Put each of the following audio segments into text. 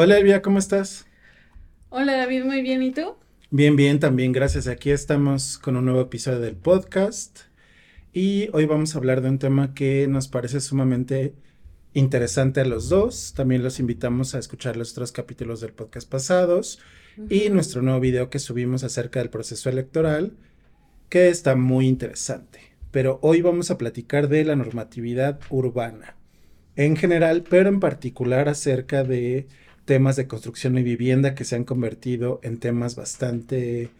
Hola Elvia, ¿cómo estás? Hola David, muy bien, ¿y tú? Bien, bien, también gracias. Aquí estamos con un nuevo episodio del podcast y hoy vamos a hablar de un tema que nos parece sumamente interesante a los dos. También los invitamos a escuchar los otros capítulos del podcast pasados y nuestro nuevo video que subimos acerca del proceso electoral, que está muy interesante. Pero hoy vamos a platicar de la normatividad urbana en general, pero en particular acerca de temas de construcción y vivienda que se han convertido en temas bastante,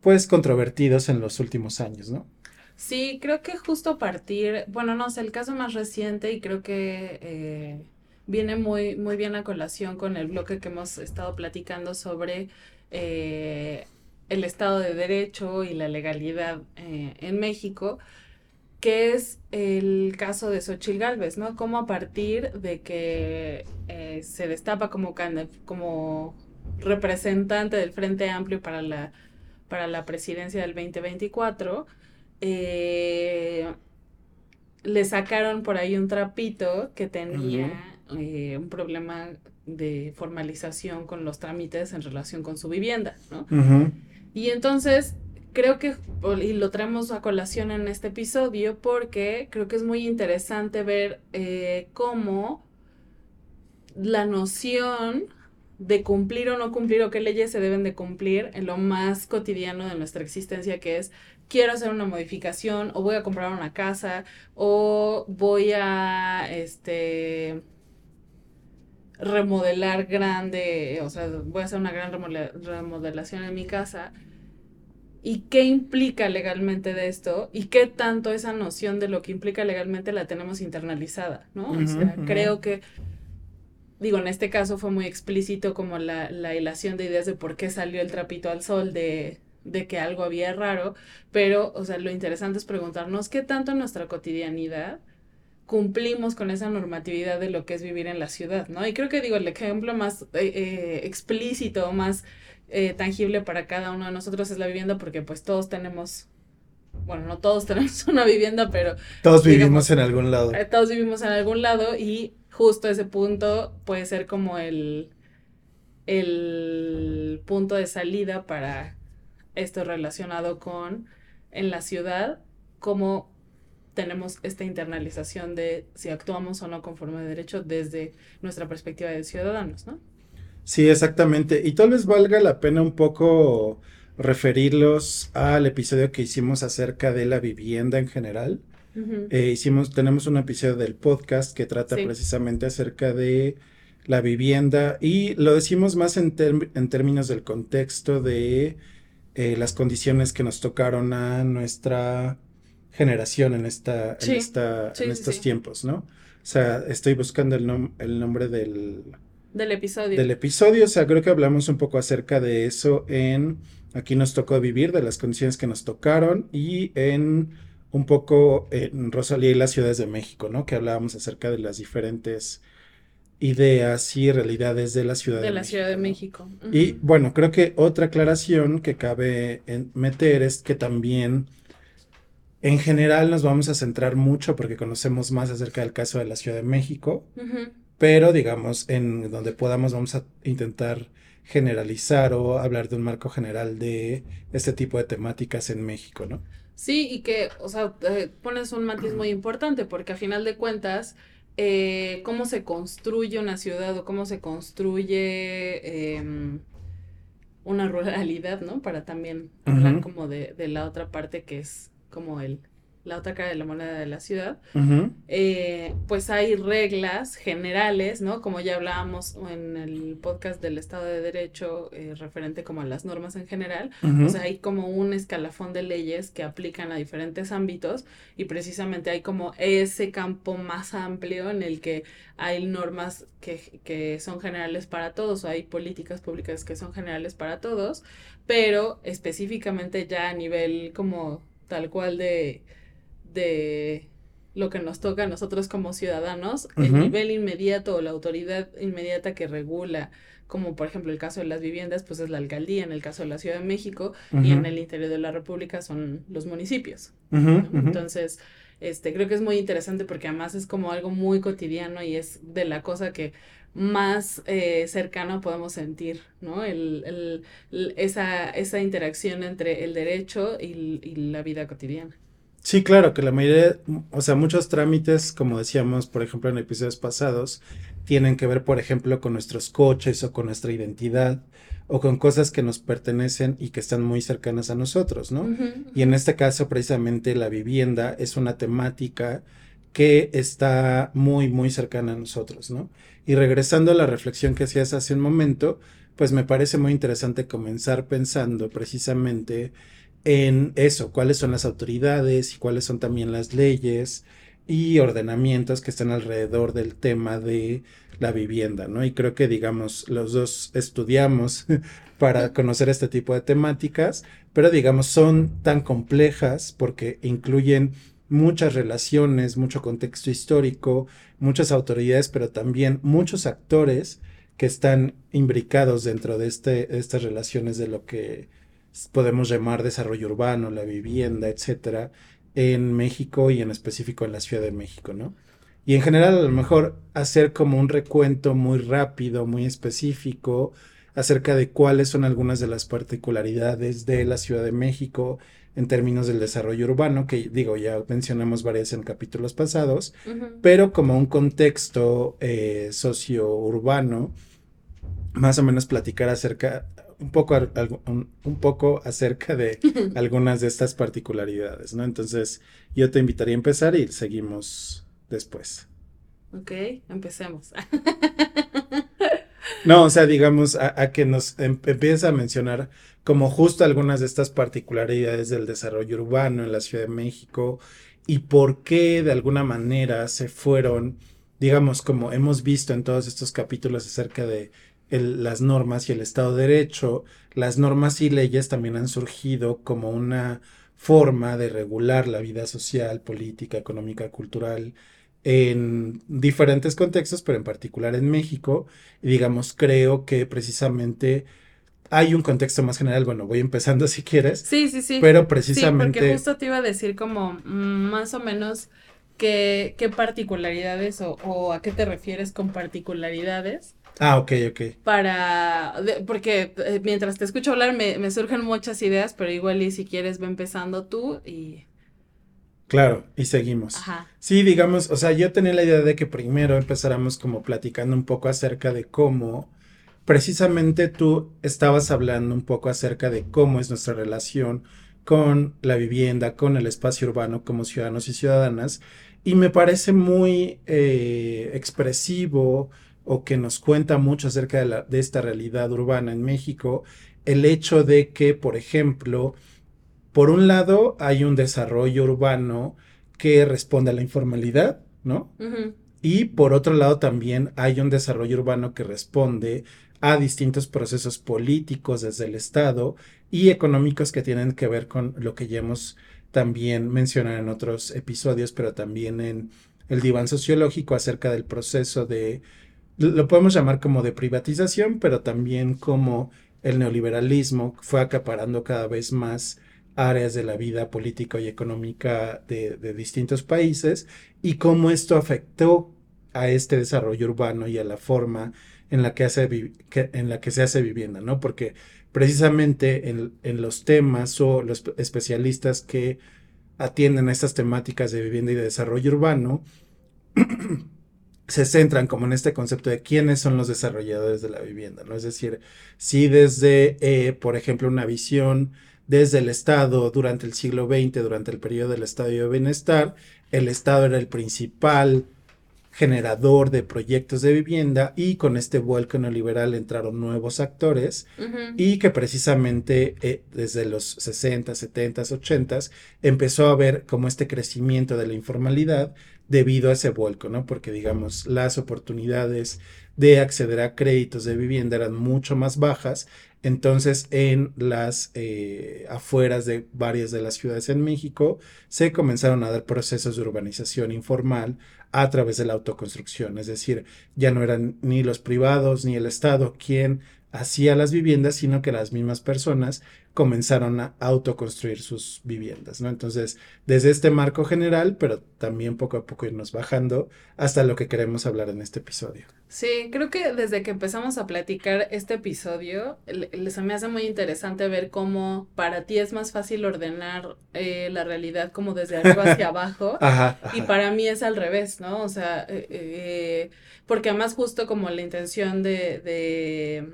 pues, controvertidos en los últimos años, ¿no? Sí, creo que justo partir, bueno, no sé, el caso más reciente y creo que eh, viene muy, muy bien a colación con el bloque que hemos estado platicando sobre eh, el Estado de Derecho y la legalidad eh, en México, que es el caso de Xochitl Galvez, ¿no? Como a partir de que eh, se destapa como, como representante del Frente Amplio para la, para la presidencia del 2024, le sacaron por ahí un trapito que tenía eh, un problema de formalización con los trámites en relación con su vivienda, ¿no? Y entonces creo que, y lo traemos a colación en este episodio porque creo que es muy interesante ver eh, cómo la noción de cumplir o no cumplir o qué leyes se deben de cumplir en lo más cotidiano de nuestra existencia que es quiero hacer una modificación o voy a comprar una casa o voy a este remodelar grande, o sea, voy a hacer una gran remodelación en mi casa. ¿Y qué implica legalmente de esto? ¿Y qué tanto esa noción de lo que implica legalmente la tenemos internalizada? ¿no? o sea, creo que, digo, en este caso fue muy explícito como la, la hilación de ideas de por qué salió el trapito al sol de, de que algo había raro, pero, o sea, lo interesante es preguntarnos qué tanto en nuestra cotidianidad cumplimos con esa normatividad de lo que es vivir en la ciudad, ¿no? Y creo que digo, el ejemplo más eh, eh, explícito, más eh, tangible para cada uno de nosotros es la vivienda, porque pues todos tenemos, bueno, no todos tenemos una vivienda, pero... Todos vivimos en algún lado. todos vivimos en algún lado y justo ese punto puede ser como el, el punto de salida para esto relacionado con en la ciudad, como tenemos esta internalización de si actuamos o no conforme a derecho desde nuestra perspectiva de ciudadanos, ¿no? Sí, exactamente. Y tal vez valga la pena un poco referirlos al episodio que hicimos acerca de la vivienda en general. Eh, hicimos, tenemos un episodio del podcast que trata precisamente acerca de la vivienda y lo decimos más en, en términos del contexto de eh, las condiciones que nos tocaron a nuestra generación en esta, en esta, en estos tiempos, ¿no? O sea, estoy buscando el, el nombre del, del episodio. Del episodio, o sea, creo que hablamos un poco acerca de eso en Aquí nos tocó vivir, de las condiciones que nos tocaron y en un poco en Rosalía y las ciudades de México, ¿no? Que hablábamos acerca de las diferentes ideas y realidades de la Ciudad de, de la Ciudad de México. Y bueno, creo que otra aclaración que cabe meter es que también en general nos vamos a centrar mucho porque conocemos más acerca del caso de la Ciudad de México, pero digamos, en donde podamos vamos a intentar generalizar o hablar de un marco general de este tipo de temáticas en México, ¿no? Sí, y que, o sea, eh, pones un matiz muy importante porque a final de cuentas, eh, cómo se construye una ciudad o cómo se construye em, una ruralidad, ¿no? Para también hablar como de, de la otra parte que es como el, la otra cara de la moneda de la ciudad, eh, pues hay reglas generales, ¿no? Como ya hablábamos en el podcast del Estado de Derecho, eh, referente como a las normas en general, o sea, hay como un escalafón de leyes que aplican a diferentes ámbitos y precisamente hay como ese campo más amplio en el que hay normas que, que son generales para todos, o hay políticas públicas que son generales para todos, pero específicamente ya a nivel como tal cual de, de lo que nos toca a nosotros como ciudadanos, el nivel inmediato o la autoridad inmediata que regula, como por ejemplo el caso de las viviendas, pues es la alcaldía, en el caso de la Ciudad de México, y en el interior de la República son los municipios. Entonces, este, creo que es muy interesante porque además es como algo muy cotidiano y es de la cosa que más eh, cercano podemos sentir, ¿no? El, esa, esa interacción entre el derecho y, la vida cotidiana. Sí, claro, que la mayoría, o sea, muchos trámites, como decíamos, por ejemplo, en episodios pasados, tienen que ver, por ejemplo, con nuestros coches o con nuestra identidad o con cosas que nos pertenecen y que están muy cercanas a nosotros, ¿no? Y en este caso, precisamente, la vivienda es una temática que está muy, muy cercana a nosotros, ¿no? Y regresando a la reflexión que hacías hace un momento, pues me parece muy interesante comenzar pensando precisamente en eso, cuáles son las autoridades y cuáles son también las leyes y ordenamientos que están alrededor del tema de la vivienda, ¿no? Y creo que, digamos, los dos estudiamos para conocer este tipo de temáticas, pero, digamos, son tan complejas porque incluyen muchas relaciones, mucho contexto histórico, muchas autoridades, pero también muchos actores que están imbricados dentro de este, estas relaciones de lo que podemos llamar desarrollo urbano, la vivienda, etcétera, en México y en específico en la Ciudad de México, ¿no? Y en general, a lo mejor hacer como un recuento muy rápido, muy específico, acerca de cuáles son algunas de las particularidades de la Ciudad de México en términos del desarrollo urbano, que digo, ya mencionamos varias en capítulos pasados, pero como un contexto eh, socio-urbano, más o menos platicar acerca, un poco, un, poco acerca de algunas de estas particularidades, ¿no? Entonces, yo te invitaría a empezar y seguimos después. Ok, empecemos. No, o sea, digamos, a, que nos em, empieza a mencionar como justo algunas de estas particularidades del desarrollo urbano en la Ciudad de México y por qué de alguna manera se fueron, digamos, como hemos visto en todos estos capítulos acerca de las normas y el Estado de Derecho, las normas y leyes también han surgido como una forma de regular la vida social, política, económica, cultural en diferentes contextos, pero en particular en México. Y digamos, creo que precisamente hay un contexto más general. Bueno, voy empezando si quieres. Sí, sí, sí. Pero precisamente. Sí, porque justo te iba a decir como mm, más o menos qué, qué particularidades o, o, a qué te refieres con particularidades. Ah, ok, ok. Para, porque eh, mientras te escucho hablar me, me surgen muchas ideas, pero igual y si quieres ve empezando tú y Claro, y seguimos. Ajá. Sí, digamos, o sea, yo tenía la idea de que primero empezáramos como platicando un poco acerca de cómo, precisamente tú estabas hablando un poco acerca de cómo es nuestra relación con la vivienda, con el espacio urbano como ciudadanos y ciudadanas, y me parece muy eh, expresivo o que nos cuenta mucho acerca de, la, de esta realidad urbana en México, el hecho de que, por ejemplo, por un lado, hay un desarrollo urbano que responde a la informalidad, ¿no? Y por otro lado, también hay un desarrollo urbano que responde a distintos procesos políticos desde el Estado y económicos que tienen que ver con lo que ya hemos también mencionado en otros episodios, pero también en el diván sociológico acerca del proceso de, lo podemos llamar como de privatización, pero también como el neoliberalismo fue acaparando cada vez más áreas de la vida política y económica de, distintos países y cómo esto afectó a este desarrollo urbano y a la forma en la que, hace en la que se hace vivienda, ¿no? Porque precisamente en, en, los temas o los especialistas que atienden a estas temáticas de vivienda y de desarrollo urbano, se centran como en este concepto de quiénes son los desarrolladores de la vivienda, ¿no? Es decir, si desde, eh, por ejemplo, una visión desde el Estado durante el siglo XX, durante el periodo del Estado de Bienestar, el Estado era el principal generador de proyectos de vivienda y con este vuelco neoliberal entraron nuevos actores y que precisamente eh, desde los 60, 70, 80 empezó a haber como este crecimiento de la informalidad debido a ese vuelco, ¿no? Porque digamos las oportunidades de acceder a créditos de vivienda eran mucho más bajas entonces, en las eh, afueras de varias de las ciudades en México, se comenzaron a dar procesos de urbanización informal a través de la autoconstrucción, es decir, ya no eran ni los privados ni el Estado quien hacía las viviendas, sino que las mismas personas comenzaron a autoconstruir sus viviendas, ¿no? Entonces, desde este marco general, pero también poco a poco irnos bajando hasta lo que queremos hablar en este episodio. Sí, creo que desde que empezamos a platicar este episodio, les me hace muy interesante ver cómo para ti es más fácil ordenar eh, la realidad como desde arriba hacia abajo, y para mí es al revés, ¿no? O sea, eh, eh, porque además justo como la intención de, de,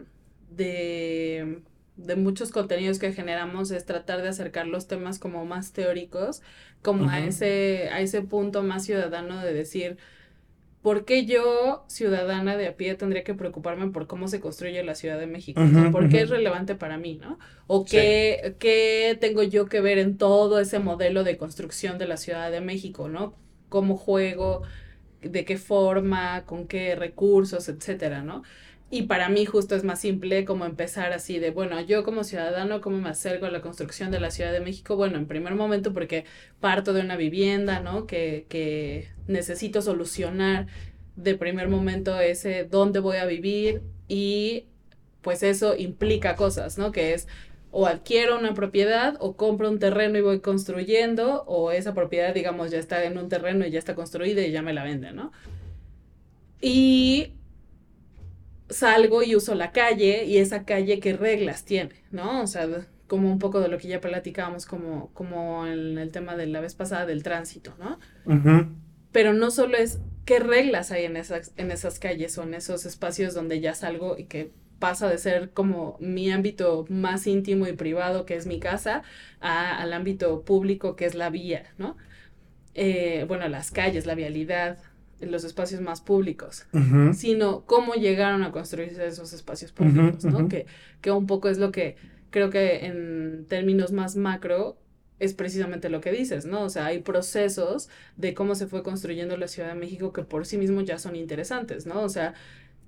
de de muchos contenidos que generamos es tratar de acercar los temas como más teóricos, como a, ese, a ese punto más ciudadano de decir, ¿por qué yo, ciudadana de a pie, tendría que preocuparme por cómo se construye la Ciudad de México? ¿Por qué es relevante para mí, no? ¿O qué, qué tengo yo que ver en todo ese modelo de construcción de la Ciudad de México, no? ¿Cómo juego? ¿De qué forma? ¿Con qué recursos? Etcétera, ¿no? Y para mí justo es más simple como empezar así de, bueno, yo como ciudadano, ¿cómo me acerco a la construcción de la Ciudad de México? Bueno, en primer momento porque parto de una vivienda, ¿no? Que, que necesito solucionar de primer momento ese dónde voy a vivir y pues eso implica cosas, ¿no? Que es o adquiero una propiedad o compro un terreno y voy construyendo o esa propiedad, digamos, ya está en un terreno y ya está construida y ya me la venden, ¿no? Y salgo y uso la calle y esa calle qué reglas tiene, ¿no? O sea, como un poco de lo que ya platicábamos como, como en el tema de la vez pasada del tránsito, ¿no? Pero no solo es qué reglas hay en esas, en esas calles o en esos espacios donde ya salgo y que pasa de ser como mi ámbito más íntimo y privado, que es mi casa, al ámbito público, que es la vía, ¿no? Eh, bueno, las calles, la vialidad, los espacios más públicos, sino cómo llegaron a construirse esos espacios públicos, ¿no? que, que un poco es lo que creo que en términos más macro es precisamente lo que dices, ¿no? O sea, hay procesos de cómo se fue construyendo la Ciudad de México que por sí mismos ya son interesantes, ¿no? O sea,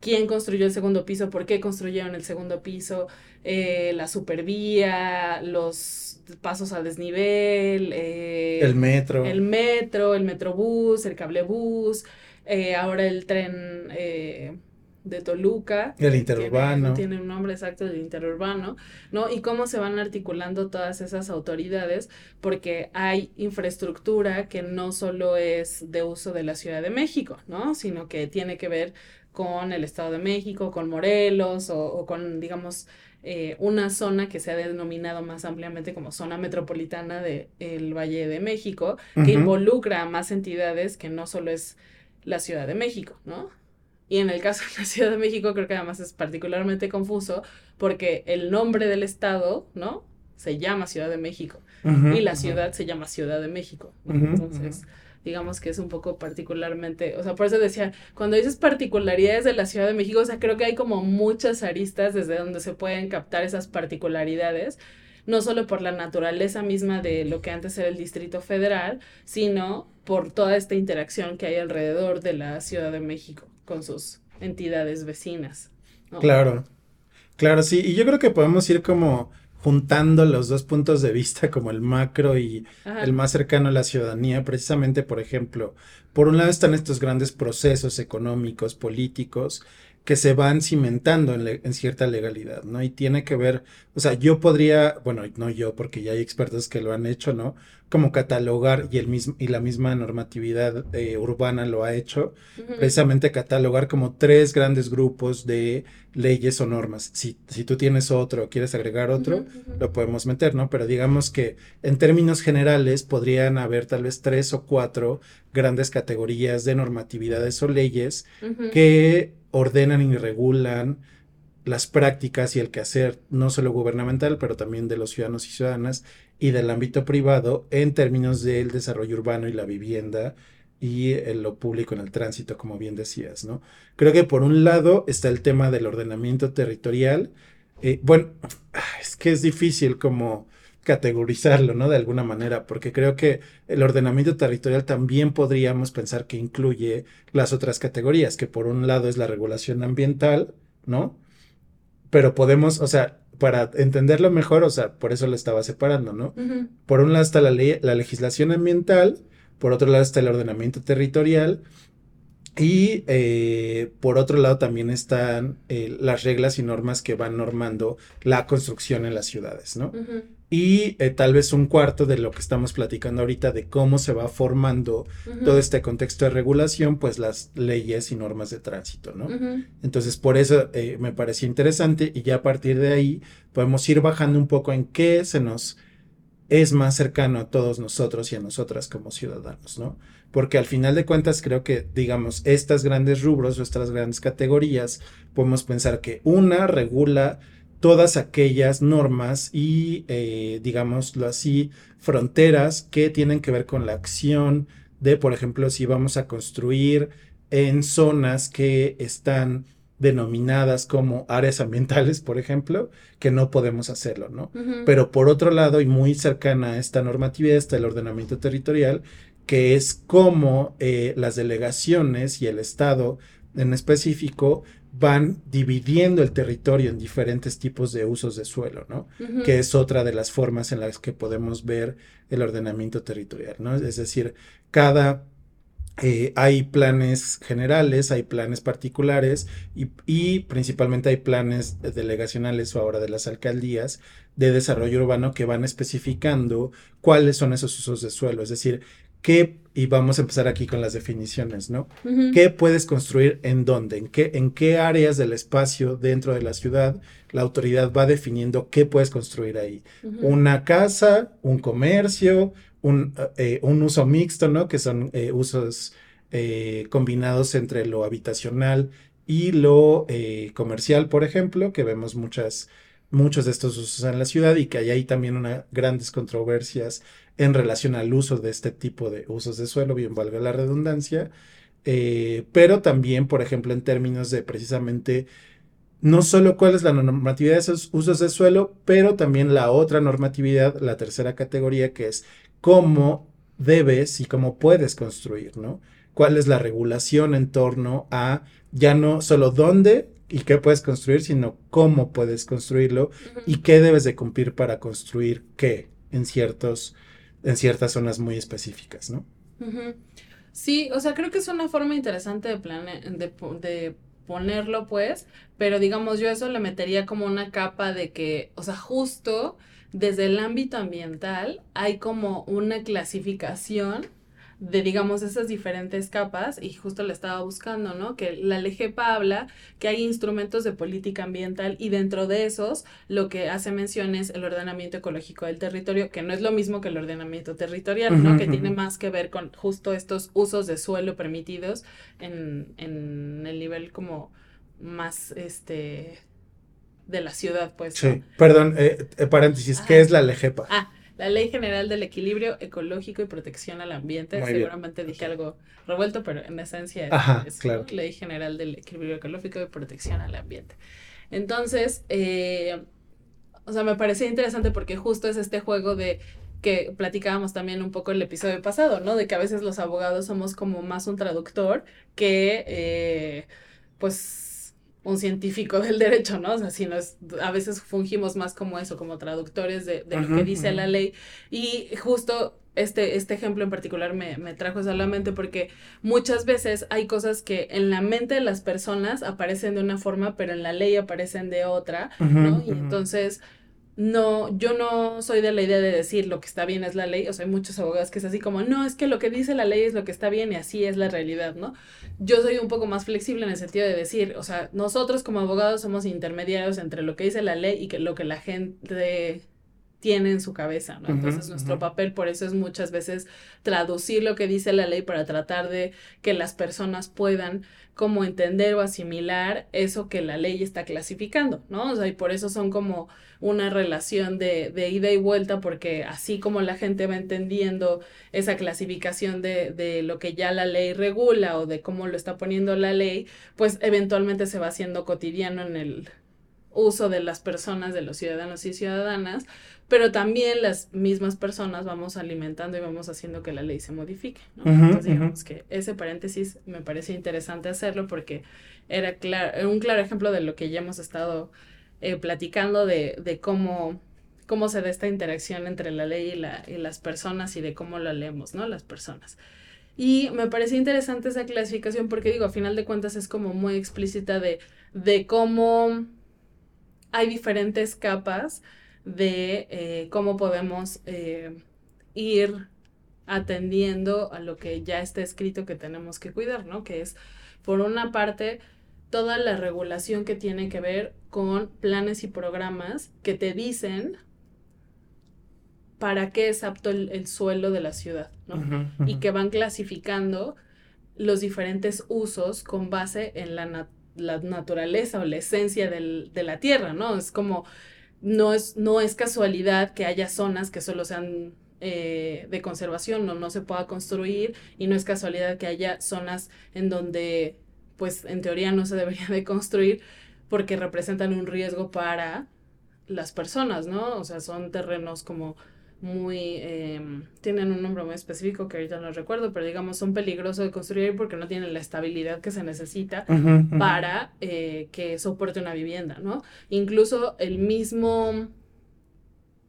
quién construyó el segundo piso, por qué construyeron el segundo piso, eh, la supervía, los pasos a desnivel, eh, el metro. El metro, el metrobús, el cablebús, eh, ahora el tren eh, de Toluca. El interurbano. Tiene, un nombre exacto del interurbano, ¿no? Y cómo se van articulando todas esas autoridades, porque hay infraestructura que no solo es de uso de la Ciudad de México, ¿no? Sino que tiene que ver con el Estado de México, con Morelos o, con, digamos, eh, una zona que se ha denominado más ampliamente como zona metropolitana del Valle de México, que involucra a más entidades que no solo es la Ciudad de México, ¿no? Y en el caso de la Ciudad de México creo que además es particularmente confuso porque el nombre del estado, ¿no? Se llama Ciudad de México y la ciudad se llama Ciudad de México. Entonces, digamos que es un poco particularmente, o sea, por eso decía, cuando dices particularidades de la Ciudad de México, o sea, creo que hay como muchas aristas desde donde se pueden captar esas particularidades no solo por la naturaleza misma de lo que antes era el Distrito Federal, sino por toda esta interacción que hay alrededor de la Ciudad de México con sus entidades vecinas. Claro, claro, sí, y yo creo que podemos ir como juntando los dos puntos de vista, como el macro y el más cercano a la ciudadanía, precisamente, por ejemplo, por un lado están estos grandes procesos económicos, políticos, que se van cimentando en, cierta legalidad, ¿no? Y tiene que ver, o sea, yo podría, bueno, no yo, porque ya hay expertos que lo han hecho, ¿no? Como catalogar, y, el mismo, y la misma normatividad eh, urbana lo ha hecho, precisamente catalogar como tres grandes grupos de leyes o normas. Si, si tú tienes otro o quieres agregar otro, lo podemos meter, ¿no? Pero digamos que en términos generales podrían haber tal vez tres o cuatro grandes categorías de normatividades o leyes que ordenan y regulan las prácticas y el quehacer no solo gubernamental, pero también de los ciudadanos y ciudadanas y del ámbito privado en términos del desarrollo urbano y la vivienda y lo público en el tránsito, como bien decías, ¿no? Creo que por un lado está el tema del ordenamiento territorial. Eh, bueno, es que es difícil como categorizarlo, ¿no? De alguna manera, porque creo que el ordenamiento territorial también podríamos pensar que incluye las otras categorías, que por un lado es la regulación ambiental, ¿no? Pero podemos, o sea, para entenderlo mejor, o sea, por eso lo estaba separando, ¿no? Por un lado está la, ley, la legislación ambiental, por otro lado está el ordenamiento territorial, Y eh, por otro lado también están eh, las reglas y normas que van normando la construcción en las ciudades, ¿no? Y eh, tal vez un cuarto de lo que estamos platicando ahorita de cómo se va formando todo este contexto de regulación, pues las leyes y normas de tránsito, ¿no? Entonces por eso me pareció interesante y ya a partir de ahí podemos ir bajando un poco en qué se nos es más cercano a todos nosotros y a nosotras como ciudadanos, ¿no? porque al final de cuentas creo que, digamos, estas grandes rubros o estas grandes categorías, podemos pensar que una regula todas aquellas normas y, eh, digámoslo así, fronteras que tienen que ver con la acción de, por ejemplo, si vamos a construir en zonas que están denominadas como áreas ambientales, por ejemplo, que no podemos hacerlo, ¿no? Pero por otro lado, y muy cercana a esta normatividad, está el ordenamiento territorial, que es cómo eh, las delegaciones y el Estado en específico van dividiendo el territorio en diferentes tipos de usos de suelo, ¿no? Que es otra de las formas en las que podemos ver el ordenamiento territorial, ¿no? Es decir, cada eh, hay planes generales, hay planes particulares y, y, principalmente hay planes delegacionales o ahora de las alcaldías de desarrollo urbano que van especificando cuáles son esos usos de suelo. Es decir, ¿Qué, y vamos a empezar aquí con las definiciones, ¿no? ¿Qué puedes construir en dónde? ¿En qué, ¿En qué áreas del espacio dentro de la ciudad la autoridad va definiendo qué puedes construir ahí? Una casa, un comercio, un, eh, un, uso mixto, ¿no? Que son eh, usos eh, combinados entre lo habitacional y lo comercial, por ejemplo, que vemos muchas muchos de estos usos en la ciudad y que hay ahí también una, grandes controversias en relación al uso de este tipo de usos de suelo, bien valga la redundancia, eh, pero también, por ejemplo, en términos de precisamente no solo cuál es la normatividad de esos usos de suelo, pero también la otra normatividad, la tercera categoría, que es cómo debes y cómo puedes construir, ¿no? ¿Cuál es la regulación en torno a ya no solo dónde y qué puedes construir, sino cómo puedes construirlo y qué debes de cumplir para construir qué en ciertos en ciertas zonas muy específicas, ¿no? Sí, o sea, creo que es una forma interesante de, plane de, de ponerlo, pues, pero digamos, yo eso le metería como una capa de que, o sea, justo desde el ámbito ambiental hay como una clasificación de, digamos, esas diferentes capas, y justo le estaba buscando, ¿no? Que la LGPA habla que hay instrumentos de política ambiental y dentro de esos lo que hace mención es el ordenamiento ecológico del territorio, que no es lo mismo que el ordenamiento territorial, ¿no? Que tiene más que ver con justo estos usos de suelo permitidos en, en el nivel como más, este, de la ciudad, pues. Sí, perdón, eh, eh, paréntesis, ¿qué es la LGPA? Ah, la Ley General del Equilibrio Ecológico y Protección al Ambiente. Seguramente dije algo revuelto, pero en esencia es, la Ley General del Equilibrio Ecológico y Protección al Ambiente. Entonces, eh, o sea, me parecía interesante porque justo es este juego de que platicábamos también un poco el episodio pasado, ¿no? De que a veces los abogados somos como más un traductor que, eh, pues, un científico del derecho, ¿no? O sea, si nos, a veces fungimos más como eso, como traductores de, de lo que dice la ley. Y justo este, este ejemplo en particular me, me trajo eso a la mente porque muchas veces hay cosas que en la mente de las personas aparecen de una forma, pero en la ley aparecen de otra, ¿no? Y entonces no, yo no soy de la idea de decir lo que está bien es la ley, o sea, hay muchos abogados que es así como, no, es que lo que dice la ley es lo que está bien y así es la realidad, ¿no? Yo soy un poco más flexible en el sentido de decir, o sea, nosotros como abogados somos intermediarios entre lo que dice la ley y que lo que la gente tiene en su cabeza, ¿no? Entonces nuestro papel por eso es muchas veces traducir lo que dice la ley para tratar de que las personas puedan como entender o asimilar eso que la ley está clasificando, ¿no? O sea, y por eso son como una relación de, de ida y vuelta, porque así como la gente va entendiendo esa clasificación de, de lo que ya la ley regula o de cómo lo está poniendo la ley, pues eventualmente se va haciendo cotidiano en el uso de las personas, de los ciudadanos y ciudadanas, pero también las mismas personas vamos alimentando y vamos haciendo que la ley se modifique. ¿no? Entonces, digamos que ese paréntesis me parece interesante hacerlo porque era un claro ejemplo de lo que ya hemos estado eh, platicando de, de, cómo, cómo se da esta interacción entre la ley y, la, y las personas y de cómo la leemos, ¿no? Las personas. Y me parecía interesante esa clasificación porque digo, a final de cuentas es como muy explícita de, de cómo hay diferentes capas de eh, cómo podemos eh, ir atendiendo a lo que ya está escrito que tenemos que cuidar, ¿no? Que es, por una parte, toda la regulación que tiene que ver con planes y programas que te dicen para qué es apto el, suelo de la ciudad, ¿no? Y que van clasificando los diferentes usos con base en la, la naturaleza o la esencia del, de la tierra, ¿no? Es como, no es, no es casualidad que haya zonas que solo sean eh, de conservación o no se pueda construir y no es casualidad que haya zonas en donde pues en teoría no se debería de construir porque representan un riesgo para las personas, ¿no? O sea, son terrenos como muy, em, tienen un nombre muy específico que ahorita no recuerdo, pero digamos son peligrosos de construir porque no tienen la estabilidad que se necesita para eh, que soporte una vivienda, ¿no? Incluso el mismo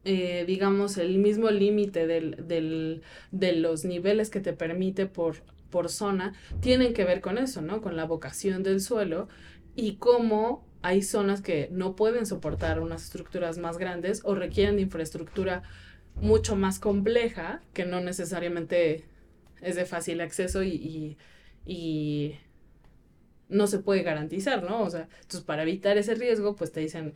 eh, digamos, el mismo límite del, del, de los niveles que te permite por, por zona, tienen que ver con eso, ¿no? Con la vocación del suelo y cómo hay zonas que no pueden soportar unas estructuras más grandes o requieren de infraestructura mucho más compleja que no necesariamente es de fácil acceso y, y, no se puede garantizar, ¿no? O sea, entonces para evitar ese riesgo, pues te dicen,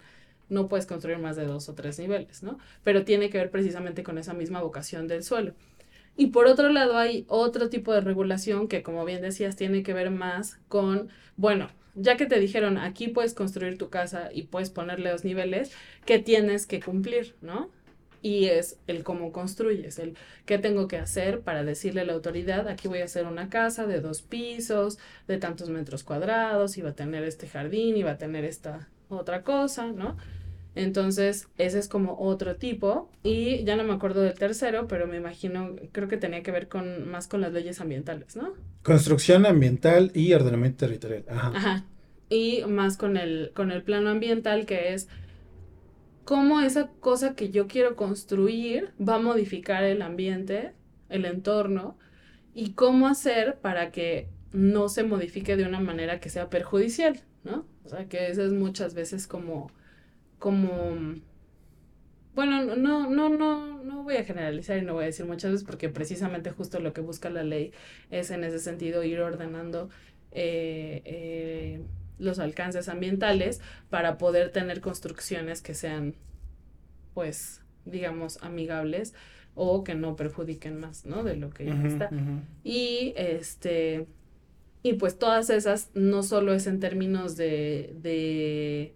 no puedes construir más de dos o tres niveles, ¿no? Pero tiene que ver precisamente con esa misma vocación del suelo. Y por otro lado hay otro tipo de regulación que, como bien decías, tiene que ver más con, bueno, ya que te dijeron aquí puedes construir tu casa y puedes ponerle dos niveles, ¿qué tienes que cumplir, no? Y es el cómo construyes, el qué tengo que hacer para decirle a la autoridad, aquí voy a hacer una casa de dos pisos, de tantos metros cuadrados, y va a tener este jardín, y va a tener esta otra cosa, ¿no? Entonces, ese es como otro tipo. Y ya no me acuerdo del tercero, pero me imagino, creo que tenía que ver con más con las leyes ambientales, ¿no? Construcción ambiental y ordenamiento territorial. Ajá. Ajá. Y más con el, con el plano ambiental, que es cómo esa cosa que yo quiero construir va a modificar el ambiente, el entorno, y cómo hacer para que no se modifique de una manera que sea perjudicial, ¿no? O sea, que eso es muchas veces como como bueno, no, no, no, no voy a generalizar y no voy a decir muchas veces porque precisamente justo lo que busca la ley es en ese sentido ir ordenando eh, eh, los alcances ambientales para poder tener construcciones que sean, pues, digamos, amigables o que no perjudiquen más, ¿no? De lo que ya está. Y este, y pues todas esas no solo es en términos de, de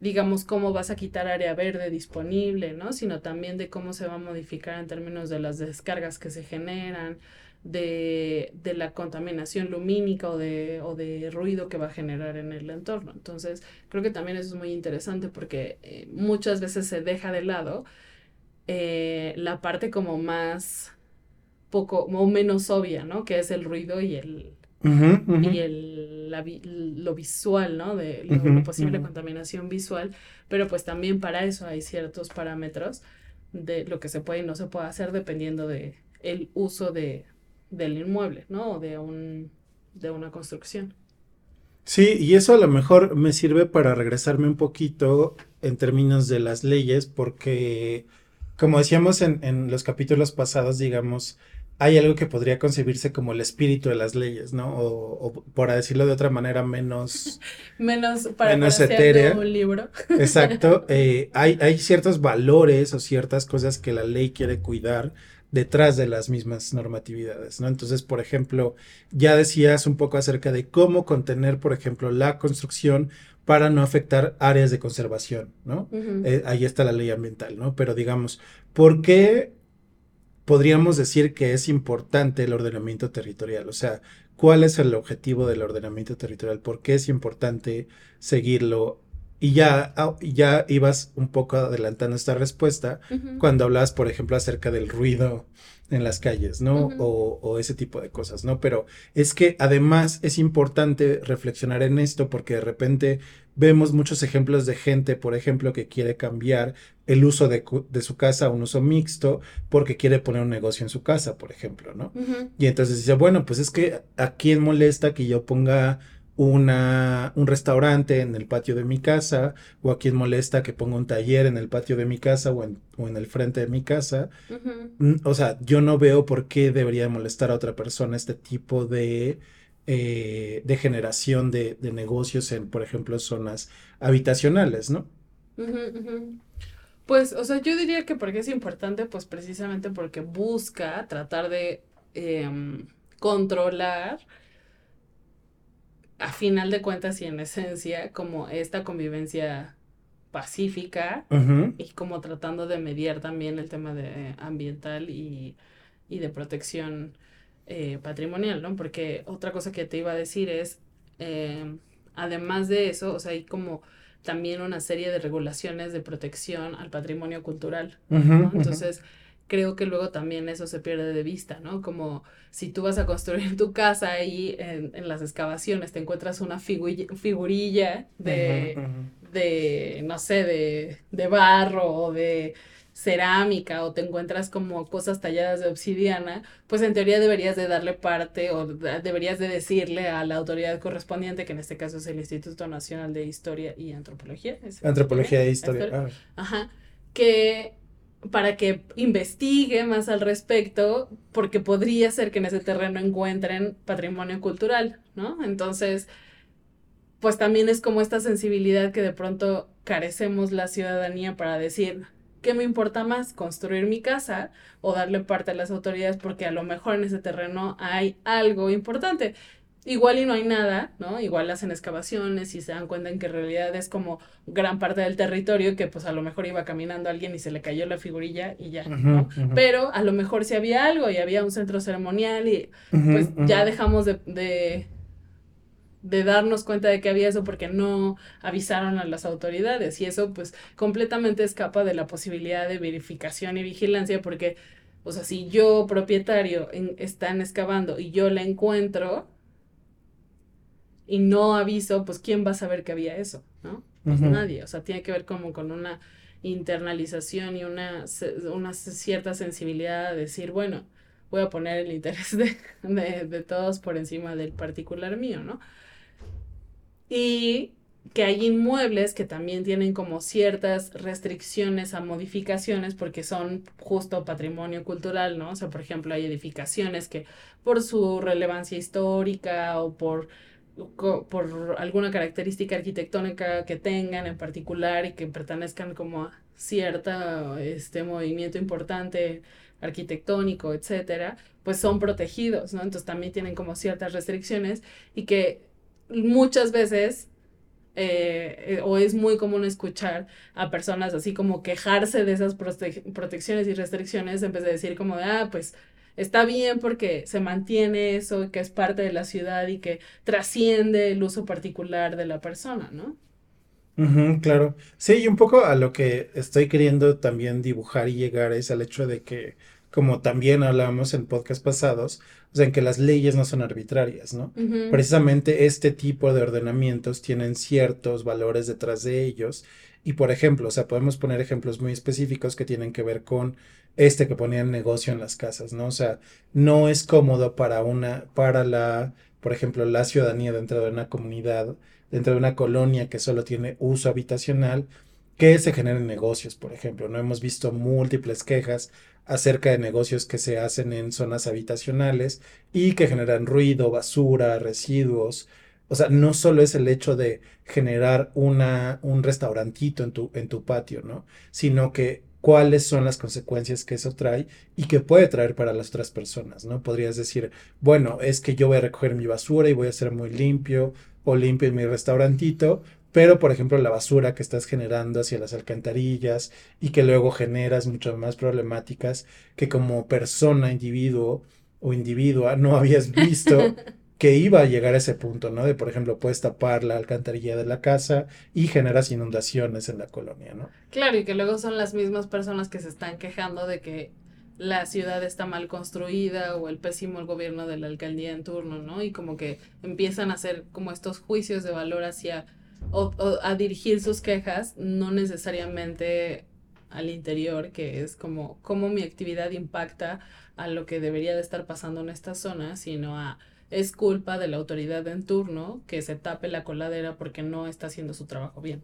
digamos, cómo vas a quitar área verde disponible, ¿no? Sino también de cómo se va a modificar en términos de las descargas que se generan, de, de la contaminación lumínica o de, o de ruido que va a generar en el entorno. Entonces, creo que también eso es muy interesante porque eh, muchas veces se deja de lado eh, la parte como más poco o menos obvia, ¿no? Que es el ruido y el, y el, la, lo visual, ¿no? De lo, posible contaminación visual, pero pues también para eso hay ciertos parámetros de lo que se puede y no se puede hacer dependiendo de el uso de, del inmueble, ¿no? O de, un, de una construcción. Sí, y eso a lo mejor me sirve para regresarme un poquito en términos de las leyes, porque como decíamos en, en los capítulos pasados, digamos, hay algo que podría concebirse como el espíritu de las leyes, ¿no? O, o por decirlo de otra manera, menos... menos para menos etérea. un libro. Exacto. Eh, hay, hay ciertos valores o ciertas cosas que la ley quiere cuidar detrás de las mismas normatividades, ¿no? Entonces, por ejemplo, ya decías un poco acerca de cómo contener, por ejemplo, la construcción para no afectar áreas de conservación, ¿no? Eh, ahí está la ley ambiental, ¿no? Pero digamos, ¿por qué podríamos decir que es importante el ordenamiento territorial. O sea, ¿cuál es el objetivo del ordenamiento territorial? ¿Por qué es importante seguirlo? Y ya, ah, ya ibas un poco adelantando esta respuesta cuando hablabas, por ejemplo, acerca del ruido en las calles, ¿no? o, o, ese tipo de cosas, ¿no? Pero es que además es importante reflexionar en esto porque de repente vemos muchos ejemplos de gente, por ejemplo, que quiere cambiar el uso de, su casa a un uso mixto porque quiere poner un negocio en su casa, por ejemplo, ¿no? Y entonces dice, bueno, pues es que a quién molesta que yo ponga una, un restaurante en el patio de mi casa o a quien molesta que ponga un taller en el patio de mi casa o en, o en el frente de mi casa. Mm, o sea, yo no veo por qué debería molestar a otra persona este tipo de, eh, de generación de, de, negocios en, por ejemplo, zonas habitacionales, ¿no? Pues, o sea, yo diría que porque es importante, pues precisamente porque busca tratar de em, controlar a final de cuentas y en esencia, como esta convivencia pacífica y como tratando de mediar también el tema de ambiental y, de protección eh, patrimonial, ¿no? Porque otra cosa que te iba a decir es, eh, además de eso, o sea, hay como también una serie de regulaciones de protección al patrimonio cultural, ¿no? Entonces, creo que luego también eso se pierde de vista, ¿no? Como si tú vas a construir tu casa y en, en las excavaciones te encuentras una figurilla de, de, no sé, de, de barro o de cerámica o te encuentras como cosas talladas de obsidiana, pues en teoría deberías de darle parte o deberías de decirle a la autoridad correspondiente, que en este caso es el Instituto Nacional de Historia y Antropología. Antropología e Historia. Ajá. Que para que investigue más al respecto, porque podría ser que en ese terreno encuentren patrimonio cultural, ¿no? Entonces, pues también es como esta sensibilidad que de pronto carecemos la ciudadanía para decir, ¿qué me importa más? ¿Construir mi casa o darle parte a las autoridades porque a lo mejor en ese terreno hay algo importante? Igual y no hay nada, ¿no? Igual hacen excavaciones y se dan cuenta en que en realidad es como gran parte del territorio que pues a lo mejor iba caminando alguien y se le cayó la figurilla y ya, ¿no? Pero a lo mejor sí había algo y había un centro ceremonial y pues ya dejamos de, de, de darnos cuenta de que había eso porque no avisaron a las autoridades y eso pues completamente escapa de la posibilidad de verificación y vigilancia porque, o sea, si yo propietario en, están excavando y yo la encuentro, y no aviso, pues ¿quién va a saber que había eso? ¿No? Pues nadie. O sea, tiene que ver como con una internalización y una, una cierta sensibilidad a decir, bueno, voy a poner el interés de, de, de, todos por encima del particular mío, ¿no? Y que hay inmuebles que también tienen como ciertas restricciones a modificaciones porque son justo patrimonio cultural, ¿no? O sea, por ejemplo, hay edificaciones que por su relevancia histórica o por por alguna característica arquitectónica que tengan en particular y que pertenezcan como a cierto este movimiento importante arquitectónico, etcétera, pues son protegidos, ¿no? Entonces también tienen como ciertas restricciones y que muchas veces eh, eh, o es muy común escuchar a personas así como quejarse de esas protecciones y restricciones en vez de decir como de, ah, pues está bien porque se mantiene eso, que es parte de la ciudad y que trasciende el uso particular de la persona, ¿no? claro. Sí, y un poco a lo que estoy queriendo también dibujar y llegar es al hecho de que, como también hablábamos en podcast pasados, o sea, en que las leyes no son arbitrarias, ¿no? Precisamente este tipo de ordenamientos tienen ciertos valores detrás de ellos. Y por ejemplo, o sea, podemos poner ejemplos muy específicos que tienen que ver con este que ponía el negocio en las casas, ¿no? O sea, no es cómodo para una, para la, por ejemplo, la ciudadanía dentro de una comunidad, dentro de una colonia que solo tiene uso habitacional, que se generen negocios, por ejemplo. No hemos visto múltiples quejas acerca de negocios que se hacen en zonas habitacionales y que generan ruido, basura, residuos. O sea, no solo es el hecho de generar una, un restaurantito en tu, en tu patio, ¿no? Sino que cuáles son las consecuencias que eso trae y que puede traer para las otras personas, ¿no? Podrías decir, bueno, es que yo voy a recoger mi basura y voy a ser muy limpio o limpio en mi restaurantito, pero por ejemplo la basura que estás generando hacia las alcantarillas y que luego generas muchas más problemáticas que como persona, individuo o individua no habías visto que iba a llegar a ese punto, ¿no? De, por ejemplo, puedes tapar la alcantarilla de la casa y generas inundaciones en la colonia, ¿no? Claro, y que luego son las mismas personas que se están quejando de que la ciudad está mal construida o el pésimo el gobierno de la alcaldía en turno, ¿no? Y como que empiezan a hacer como estos juicios de valor hacia o, a dirigir sus quejas, no necesariamente al interior, que es como cómo mi actividad impacta a lo que debería de estar pasando en esta zona, sino a es culpa de la autoridad en turno que se tape la coladera porque no está haciendo su trabajo bien.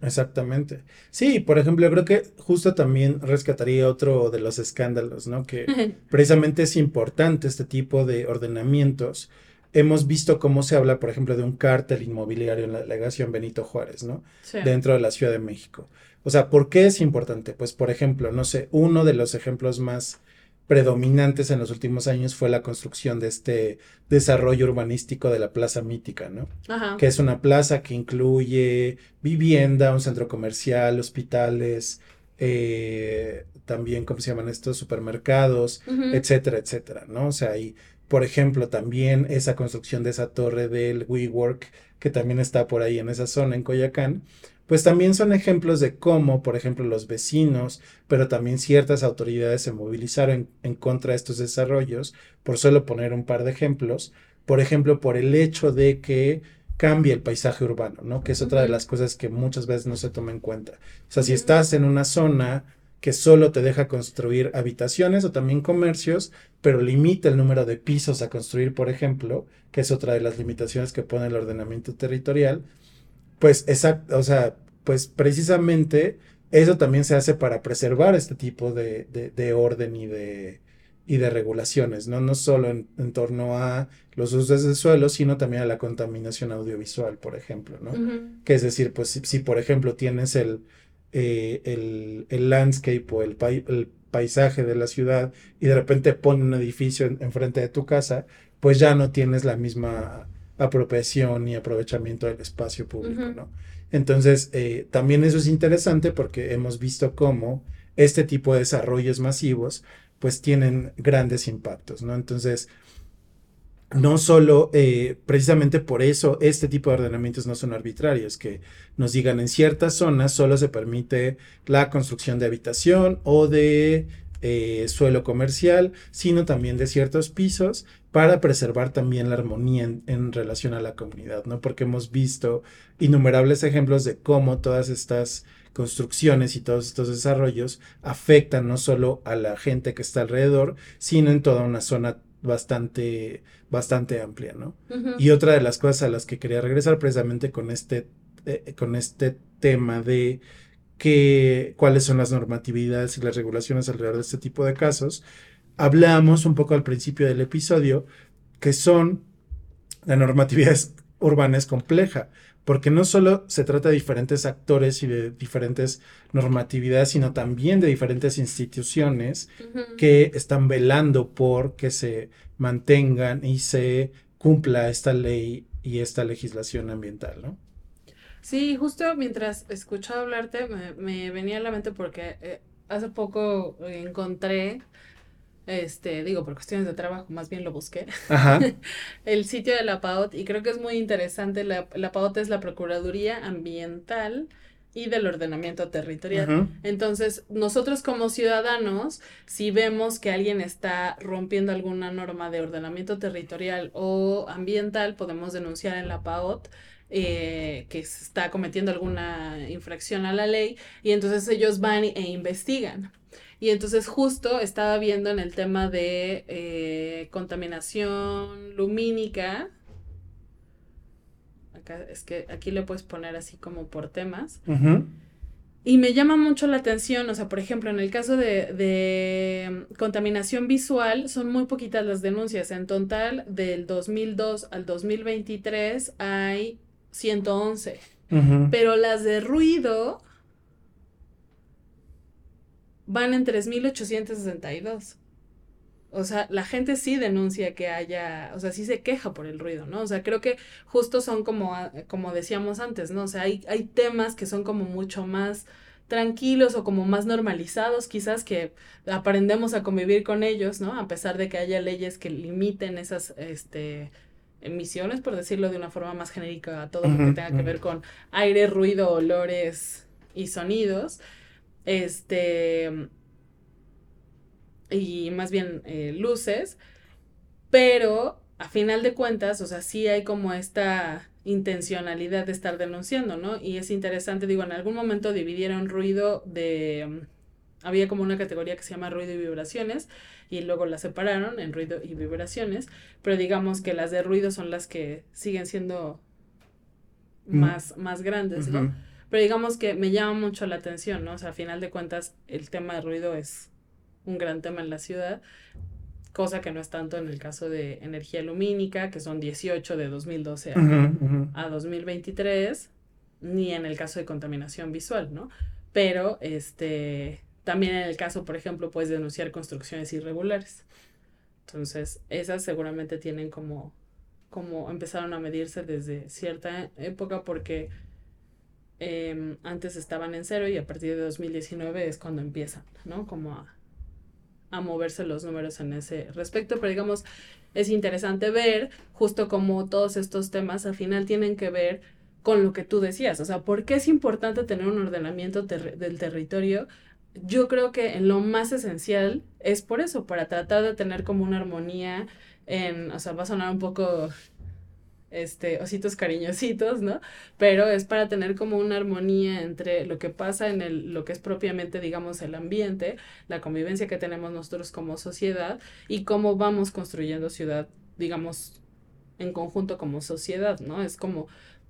exactamente. Sí, por ejemplo, creo que justo también rescataría otro de los escándalos, ¿no? Que precisamente es importante este tipo de ordenamientos. Hemos visto cómo se habla, por ejemplo, de un cártel inmobiliario en la delegación Benito Juárez, ¿no? Dentro de la Ciudad de México. O sea, ¿por qué es importante? Pues, por ejemplo, no sé, uno de los ejemplos más predominantes en los últimos años fue la construcción de este desarrollo urbanístico de la Plaza Mítica, ¿no? Ajá. Que es una plaza que incluye vivienda, un centro comercial, hospitales, eh, también, ¿cómo se llaman estos? Supermercados, etcétera, etcétera, ¿no? O sea, y, por ejemplo, también esa construcción de esa torre del WeWork, que también está por ahí en esa zona, en Coyacán, pues también son ejemplos de cómo, por ejemplo, los vecinos, pero también ciertas autoridades se movilizaron en, contra de estos desarrollos, por solo poner un par de ejemplos, por ejemplo, por el hecho de que cambie el paisaje urbano, ¿no? Que es otra de las cosas que muchas veces no se toma en cuenta. O sea, si estás en una zona que solo te deja construir habitaciones o también comercios, pero limita el número de pisos a construir, por ejemplo, que es otra de las limitaciones que pone el ordenamiento territorial, pues exacto, o sea, pues precisamente eso también se hace para preservar este tipo de, de, orden y de, y de regulaciones, ¿no? No solo en, torno a los usos del suelo, sino también a la contaminación audiovisual, por ejemplo, ¿no? Que es decir, pues si, por ejemplo tienes el, eh, el, el, landscape o el, el, paisaje de la ciudad y de repente ponen un edificio enfrente de tu casa, pues ya no tienes la misma apropiación y aprovechamiento del espacio público, ¿no? Entonces, eh, también eso es interesante porque hemos visto cómo este tipo de desarrollos masivos pues tienen grandes impactos, ¿no? Entonces, no solo, eh, precisamente por eso, este tipo de ordenamientos no son arbitrarios, que nos digan en ciertas zonas solo se permite la construcción de habitación o de eh, suelo comercial, sino también de ciertos pisos para preservar también la armonía en, relación a la comunidad, ¿no? Porque hemos visto innumerables ejemplos de cómo todas estas construcciones y todos estos desarrollos afectan no solo a la gente que está alrededor, sino en toda una zona bastante, bastante amplia, ¿no? Y otra de las cosas a las que quería regresar precisamente con este, eh, con este tema de que, cuáles son las normatividades y las regulaciones alrededor de este tipo de casos, hablamos un poco al principio del episodio que son la normatividad urbana es compleja, porque no solo se trata de diferentes actores y de diferentes normatividades, sino también de diferentes instituciones que están velando por que se mantengan y se cumpla esta ley y esta legislación ambiental, ¿no? Sí, justo mientras escuchaba hablarte me, venía a la mente porque eh, hace poco encontré este, digo, por cuestiones de trabajo, más bien lo busqué, el sitio de la PAOT y creo que es muy interesante. La, la PAOT es la Procuraduría Ambiental y del ordenamiento territorial. Entonces, nosotros como ciudadanos, si vemos que alguien está rompiendo alguna norma de ordenamiento territorial o ambiental, podemos denunciar en la PAOT. Eh, que está cometiendo alguna infracción a la ley y entonces ellos van e investigan. Y entonces justo estaba viendo en el tema de eh, contaminación lumínica. Acá, es que aquí le puedes poner así como por temas. Y me llama mucho la atención, o sea, por ejemplo, en el caso de, de, contaminación visual, son muy poquitas las denuncias. En total, del 2002 al 2023 hay 111. Pero las de ruido van en 3.862. O sea, la gente sí denuncia que haya, o sea, sí se queja por el ruido, ¿no? O sea, creo que justo son como, ah, como decíamos antes, ¿no? O sea, hay, hay temas que son como mucho más tranquilos o como más normalizados, quizás que aprendemos a convivir con ellos, ¿no? A pesar de que haya leyes que limiten esas, este, emisiones, por decirlo de una forma más genérica, a todo lo que tenga que ver con aire, ruido, olores y sonidos. Este, y más bien eh, luces, pero a final de cuentas, o sea, sí hay como esta intencionalidad de estar denunciando, ¿no? Y es interesante, digo, en algún momento dividieron ruido de... Había como una categoría que se llama ruido y vibraciones y luego la separaron en ruido y vibraciones, pero digamos que las de ruido son las que siguen siendo mm. más, más grandes, ¿no? Pero digamos que me llama mucho la atención, ¿no? O sea, a final de cuentas, el tema de ruido es un gran tema en la ciudad, cosa que no es tanto en el caso de energía lumínica, que son 18 de 2012 a, 2023, ni en el caso de contaminación visual, ¿no? Pero, este, también en el caso, por ejemplo, puedes denunciar construcciones irregulares. Entonces, esas seguramente tienen como, como empezaron a medirse desde cierta época porque em, antes estaban en cero y a partir de 2019 es cuando empiezan, ¿no? Como a, a moverse los números en ese respecto, pero digamos, es interesante ver justo como todos estos temas al final tienen que ver con lo que tú decías, o sea, ¿por qué es importante tener un ordenamiento del territorio? Yo creo que en lo más esencial es por eso, para tratar de tener como una armonía en, o sea, va a sonar un poco este, ositos cariñositos, ¿no? Pero es para tener como una armonía entre lo que pasa en el, lo que es propiamente, digamos, el ambiente, la convivencia que tenemos nosotros como sociedad y cómo vamos construyendo ciudad, digamos, en conjunto como sociedad, ¿no? Es como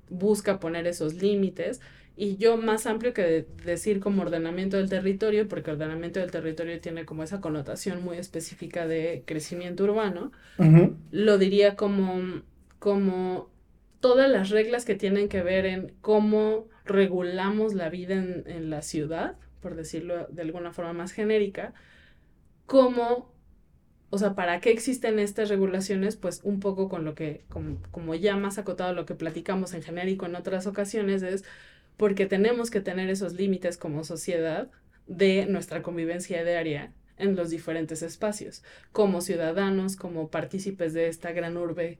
busca poner esos límites y yo más amplio que decir como ordenamiento del territorio, porque ordenamiento del territorio tiene como esa connotación muy específica de crecimiento urbano, lo diría como como todas las reglas que tienen que ver en cómo regulamos la vida en, la ciudad, por decirlo de alguna forma más genérica, cómo, o sea, ¿para qué existen estas regulaciones? Pues un poco con lo que, como, como ya más acotado lo que platicamos en genérico en otras ocasiones, es porque tenemos que tener esos límites como sociedad de nuestra convivencia diaria en los diferentes espacios, como ciudadanos, como partícipes de esta gran urbe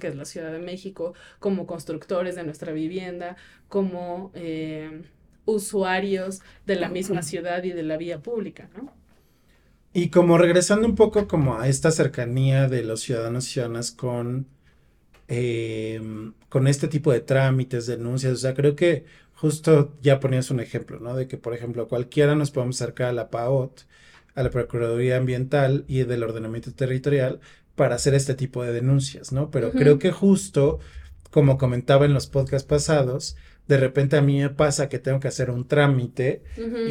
que es la Ciudad de México, como constructores de nuestra vivienda, como eh, usuarios de la misma ciudad y de la vía pública. ¿no? Y como regresando un poco como a esta cercanía de los ciudadanos y ciudadanas con, em, con este tipo de trámites, denuncias, o sea, creo que justo ya ponías un ejemplo, ¿no? De que, por ejemplo, cualquiera nos podemos acercar a la PAOT, a la Procuraduría Ambiental y del Ordenamiento Territorial para hacer este tipo de denuncias, ¿no? Pero creo que justo, como comentaba en los podcasts pasados, de repente a mí me pasa que tengo que hacer un trámite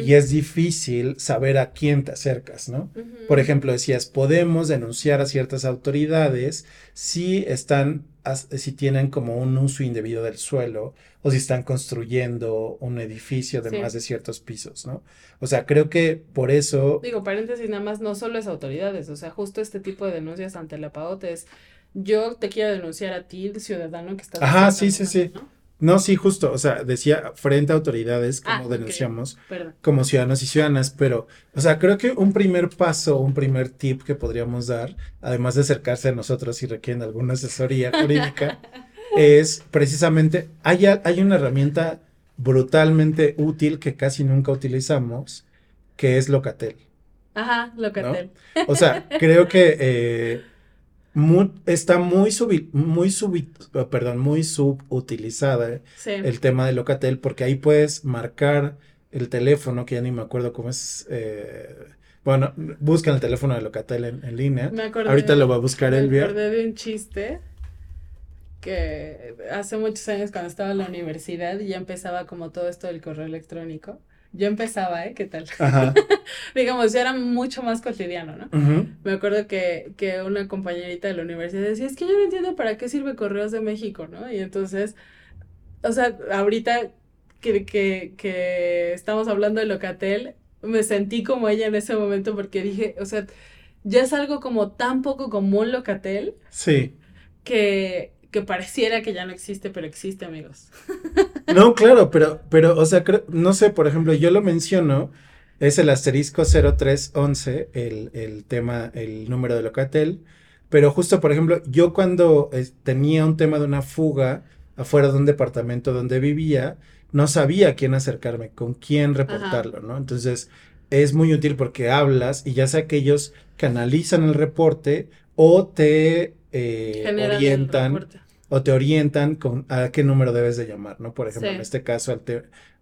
y es difícil saber a quién te acercas, ¿no? Por ejemplo, decías, podemos denunciar a ciertas autoridades si están, si tienen como un uso indebido del suelo o si están construyendo un edificio de más de ciertos pisos, ¿no? O sea, creo que por eso... Digo, paréntesis, nada más, no solo es autoridades, o sea, justo este tipo de denuncias ante la PAOT es, yo te quiero denunciar a ti, ciudadano que estás... Ajá, sí, sí, sí. No, sí, justo, o sea, decía frente a autoridades, como ah, denunciamos, como ciudadanos y ciudadanas, pero, o sea, creo que un primer paso, un primer tip que podríamos dar, además de acercarse a nosotros si requieren alguna asesoría jurídica, es precisamente, hay, hay una herramienta brutalmente útil que casi nunca utilizamos, que es Locatel. Ajá, Locatel. O sea, creo que... Eh, está muy muy perdón, muy subutilizada el tema de Locatel porque ahí puedes marcar el teléfono, que ya ni me acuerdo cómo es. Eh, bueno, buscan el teléfono de Locatel en, línea. Ahorita lo va a buscar él. Me acordé de un chiste que hace muchos años cuando estaba en la universidad y ya empezaba como todo esto del correo electrónico yo empezaba, ¿eh? ¿Qué tal? Digamos, ya era mucho más cotidiano, ¿no? Me acuerdo que, que una compañerita de la universidad decía, es que yo no entiendo para qué sirve Correos de México, ¿no? Y entonces, o sea, ahorita que, que, que estamos hablando de Locatel, me sentí como ella en ese momento porque dije, o sea, ya es algo como tan poco común Locatel. Sí. Que, que pareciera que ya no existe, pero existe, amigos. No, claro, pero, pero, o sea, no sé, por ejemplo, yo lo menciono, es el asterisco 0311, el, el tema, el número de Locatel, pero justo, por ejemplo, yo cuando eh, tenía un tema de una fuga afuera de un departamento donde vivía, no sabía a quién acercarme, con quién reportarlo, ¿no? Entonces, es muy útil porque hablas y ya sea que ellos canalizan el reporte o te eh, orientan o te orientan con a qué número debes de llamar, ¿no? Por ejemplo, en este caso,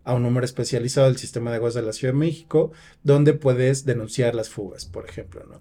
a un número especializado del sistema de aguas de la Ciudad de México, donde puedes denunciar las fugas, por ejemplo, ¿no?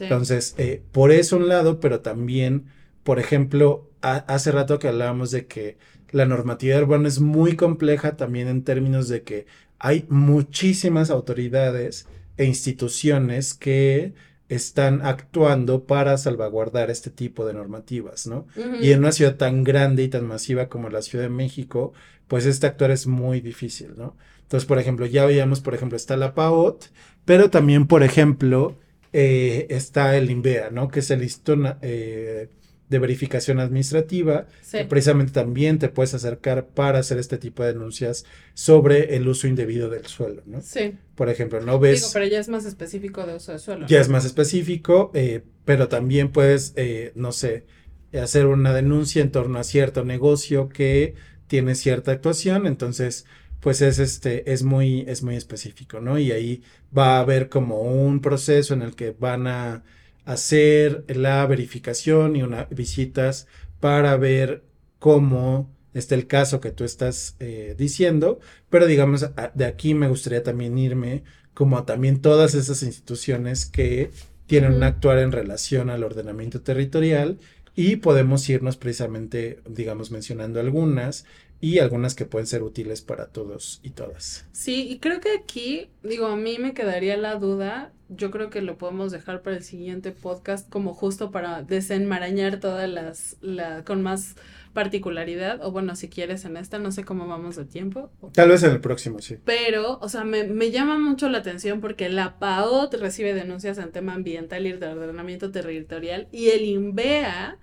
Entonces, eh, por eso un lado, pero también, por ejemplo, hace rato que hablábamos de que la normatividad urbana es muy compleja también en términos de que hay muchísimas autoridades e instituciones que están actuando para salvaguardar este tipo de normativas, ¿no? Y en una ciudad tan grande y tan masiva como la Ciudad de México, pues este actuar es muy difícil, ¿no? Entonces, por ejemplo, ya veíamos, por ejemplo, está la PAOT, pero también, por ejemplo, eh, está el INVEA, ¿no? Que es el Instituto eh, de verificación administrativa, que precisamente también te puedes acercar para hacer este tipo de denuncias sobre el uso indebido del suelo, ¿no? Sí. Por ejemplo, no ves... Digo, pero ya es más específico de uso de suelo. Ya es más específico, eh, pero también puedes, eh, no sé, hacer una denuncia en torno a cierto negocio que tiene cierta actuación, entonces pues es este es muy es muy específico, ¿no? Y ahí va a haber como un proceso en el que van a hacer la verificación y unas visitas para ver cómo está el caso que tú estás eh, diciendo, pero digamos, de aquí me gustaría también irme como a también todas esas instituciones que tienen un actuar en relación al ordenamiento territorial y podemos irnos precisamente, digamos, mencionando algunas y algunas que pueden ser útiles para todos y todas. Sí, y creo que aquí, digo, a mí me quedaría la duda, yo creo que lo podemos dejar para el siguiente podcast como justo para desenmarañar todas las, la, con más particularidad, o bueno, si quieres en esta, no sé cómo vamos de tiempo. Tal vez en el próximo, sí. Pero, o sea, me, me llama mucho la atención porque la PAOT recibe denuncias en tema ambiental y de ordenamiento territorial y el INVEA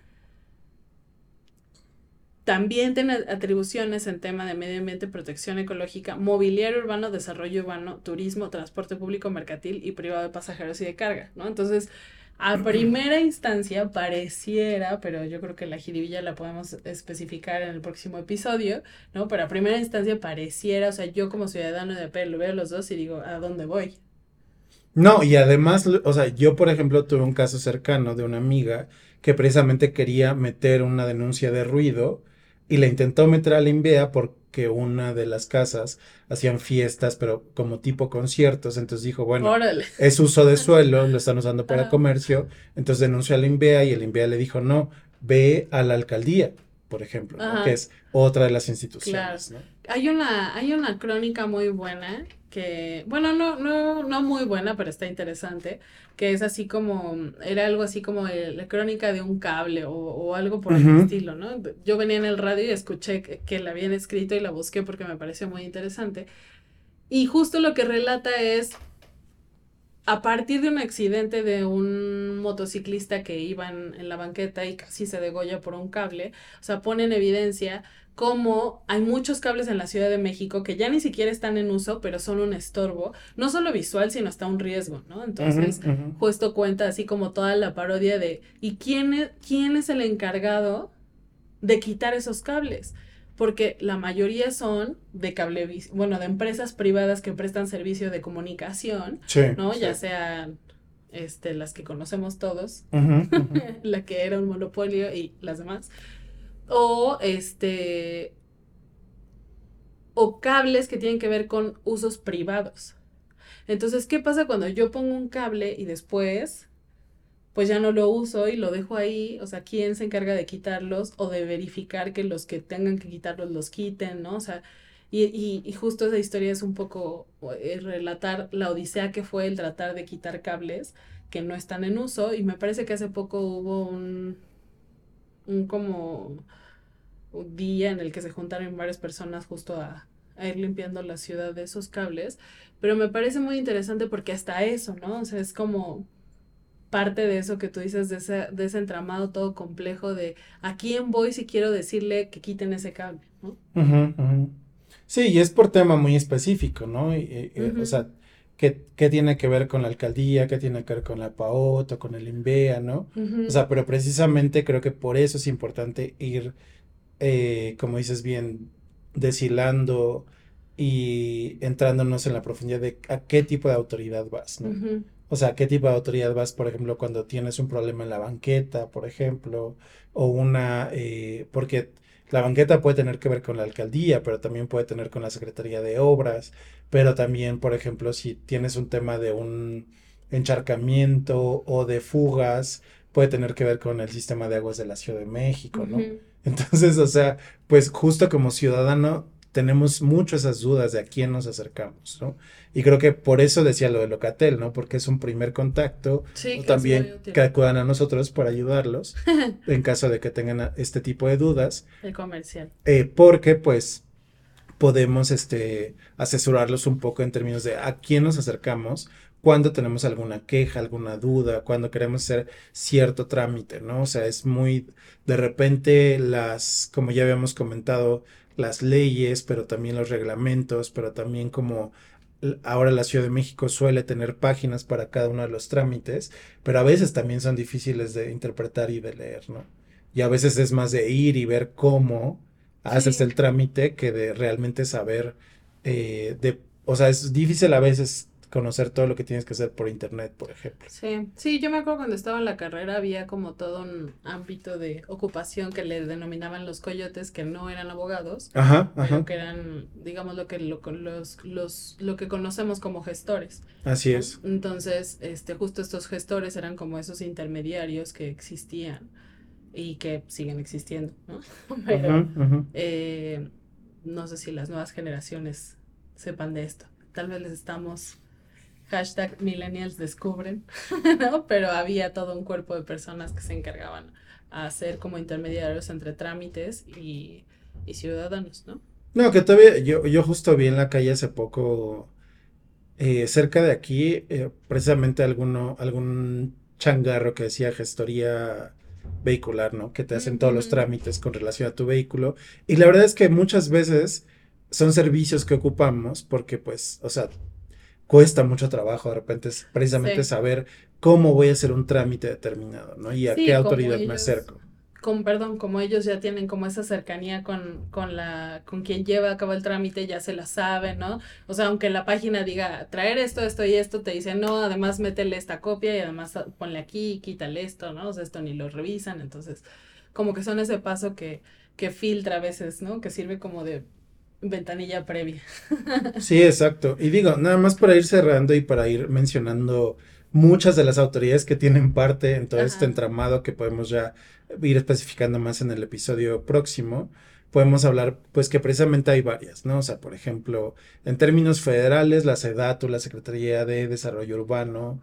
también tiene atribuciones en tema de medio ambiente, protección ecológica, mobiliario urbano, desarrollo urbano, turismo, transporte público, mercantil y privado de pasajeros y de carga, ¿no? Entonces, a primera instancia pareciera, pero yo creo que la jiribilla la podemos especificar en el próximo episodio, ¿no? Pero a primera instancia pareciera, o sea, yo como ciudadano de AP lo veo los dos y digo, ¿a dónde voy? No, y además, o sea, yo por ejemplo tuve un caso cercano de una amiga que precisamente quería meter una denuncia de ruido y la intentó meter a la INVEA porque una de las casas hacían fiestas, pero como tipo conciertos, entonces dijo, bueno, es uso de suelo, lo están usando para comercio, entonces denunció a la INVEA y el INVEA le dijo, no, ve a la alcaldía, por ejemplo, que es otra de las instituciones. ¿no? Hay, una, hay una crónica muy buena que, bueno, no, no, no muy buena, pero está interesante, que es así como, era algo así como la crónica de un cable o, algo por el estilo, ¿no? Yo venía en el radio y escuché que, la habían escrito y la busqué porque me pareció muy interesante. Y justo lo que relata es, a partir de un accidente de un motociclista que iba en, en la banqueta y casi se degolla por un cable, o sea, pone en evidencia como hay muchos cables en la Ciudad de México que ya ni siquiera están en uso, pero son un estorbo, no solo visual, sino hasta un riesgo, ¿no? Entonces, puesto cuenta así como toda la parodia de, ¿y quién es, quién es el encargado de quitar esos cables? Porque la mayoría son de cable, bueno, de empresas privadas que prestan servicio de comunicación, ¿no? Ya sean este, las que conocemos todos, la que era un monopolio y las demás o este o cables que tienen que ver con usos privados. Entonces, ¿qué pasa cuando yo pongo un cable y después pues ya no lo uso y lo dejo ahí? O sea, ¿quién se encarga de quitarlos o de verificar que los que tengan que quitarlos los quiten, ¿no? O sea, y, y, y justo esa historia es un poco eh, relatar la odisea que fue el tratar de quitar cables que no están en uso y me parece que hace poco hubo un, un como un día en el que se juntaron varias personas justo a, ir limpiando la ciudad de esos cables, pero me parece muy interesante porque hasta eso, ¿no? O sea, es como parte de eso que tú dices, de ese, de ese entramado todo complejo de a quién voy si quiero decirle que quiten ese cable, ¿no? Sí, y es por tema muy específico, ¿no? O sea, ¿qué, ¿qué, tiene que ver con la alcaldía? ¿Qué tiene que ver con la PAOT o con el INVEA, ¿no? O sea, pero precisamente creo que por eso es importante ir eh, como dices bien, deshilando y entrándonos en la profundidad de a qué tipo de autoridad vas, ¿no? O sea, qué tipo de autoridad vas, por ejemplo, cuando tienes un problema en la banqueta, por ejemplo, o una, eh, porque la banqueta puede tener que ver con la alcaldía, pero también puede tener con la Secretaría de Obras, pero también, por ejemplo, si tienes un tema de un encharcamiento o de fugas, puede tener que ver con el sistema de aguas de la Ciudad de México, ¿no? Entonces, o sea, pues justo como ciudadano tenemos mucho esas dudas de a quién nos acercamos, ¿no? Y creo que por eso decía lo de Locatel, ¿no? Porque es un primer contacto, o también que acudan a nosotros para ayudarlos en caso de que tengan este tipo de dudas. El comercial. Eh, porque pues podemos este, asesorarlos un poco en términos de a quién nos acercamos cuando tenemos alguna queja, alguna duda, cuando queremos hacer cierto trámite, ¿no? O sea, es muy, de repente las, como ya habíamos comentado, las leyes, pero también los reglamentos, pero también como ahora la Ciudad de México suele tener páginas para cada uno de los trámites, pero a veces también son difíciles de interpretar y de leer, ¿no? Y a veces es más de ir y ver cómo haces el trámite que de realmente saber eh, de, o sea, es difícil a veces conocer todo lo que tienes que hacer por internet, por ejemplo. Sí, sí, yo me acuerdo cuando estaba en la carrera había como todo un ámbito de ocupación que le denominaban los coyotes, que no eran abogados, ajá, pero que eran, digamos, lo que lo, los, los, lo que conocemos como gestores. Así es. Entonces, este, justo estos gestores eran como esos intermediarios que existían y que siguen existiendo, ¿no? Pero eh, no sé si las nuevas generaciones sepan de esto. Tal vez les estamos hashtag millennials descubren, ¿no? Pero había todo un cuerpo de personas que se encargaban a ser como intermediarios entre trámites y, ciudadanos, ¿no? No, que todavía, yo, yo justo vi en la calle hace poco, eh, cerca de aquí, eh, precisamente alguno, algún changarro que decía gestoría vehicular, ¿no? Que te hacen todos los trámites con relación a tu vehículo. Y la verdad es que muchas veces son servicios que ocupamos porque, pues, o sea, cuesta mucho trabajo de repente es precisamente saber cómo voy a hacer un trámite determinado, ¿no? Y a qué autoridad me acerco. Con, perdón, como ellos ya tienen como esa cercanía con, con la, con quien lleva a cabo el trámite, ya se la sabe, ¿no? O sea, aunque la página diga traer esto, esto y esto, te dice, no, además métele esta copia y además ponle aquí, quítale esto, ¿no? O sea, esto ni lo revisan, entonces, como que son ese paso que, que filtra a veces, ¿no? Que sirve como de ventanilla previa. sí, exacto. Y digo, nada más para ir cerrando y para ir mencionando muchas de las autoridades que tienen parte en todo este entramado que podemos ya ir especificando más en el episodio próximo, podemos hablar pues que precisamente hay varias, ¿no? O sea, por ejemplo, en términos federales, la SEDATU, la Secretaría de Desarrollo Urbano,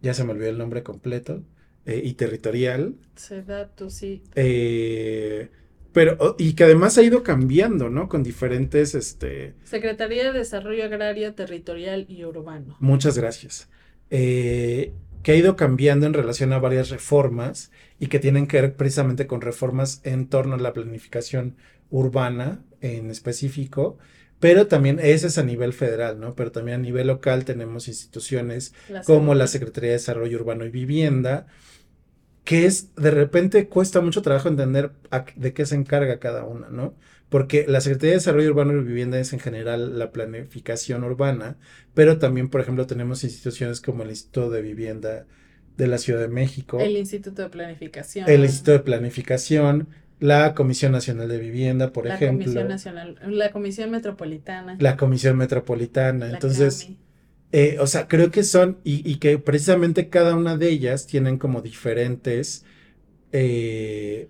ya se me olvidó el nombre completo, eh, y territorial. SEDATU, sí. Eh, pero, y que además ha ido cambiando, ¿no? Con diferentes, este... Secretaría de Desarrollo Agrario, Territorial y Urbano. Muchas gracias. Eh, que ha ido cambiando en relación a varias reformas y que tienen que ver precisamente con reformas en torno a la planificación urbana en específico, pero también ese es a nivel federal, ¿no? Pero también a nivel local tenemos instituciones como la Secretaría de Desarrollo Urbano y Vivienda, que es, de repente cuesta mucho trabajo entender de qué se encarga cada una, ¿no? Porque la Secretaría de Desarrollo Urbano y Vivienda es en general la planificación urbana, pero también, por ejemplo, tenemos instituciones como el Instituto de Vivienda de la Ciudad de México. El Instituto de Planificación. El Instituto de Planificación, la Comisión Nacional de Vivienda, por ejemplo. La Comisión Nacional, la Comisión Metropolitana. La Comisión Metropolitana. Entonces, eh, o sea, creo que son, y, que precisamente cada una de ellas tienen como diferentes eh,